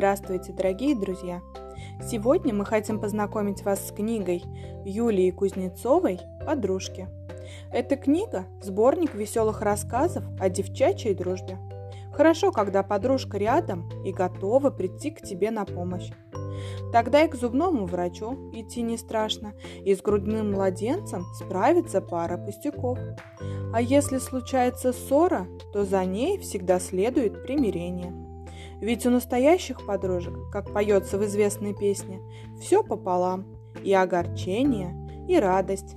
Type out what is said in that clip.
Здравствуйте, дорогие друзья! Сегодня мы хотим познакомить вас с книгой Юлии Кузнецовой «Подружки». Эта книга – сборник веселых рассказов о девчачьей дружбе. Хорошо, когда подружка рядом и готова прийти к тебе на помощь. Тогда и к зубному врачу идти не страшно, и с грудным младенцем справится пара пустяков. А если случается ссора, то за ней всегда следует примирение – ведь у настоящих подружек, как поется в известной песне, все пополам – и огорчение, и радость,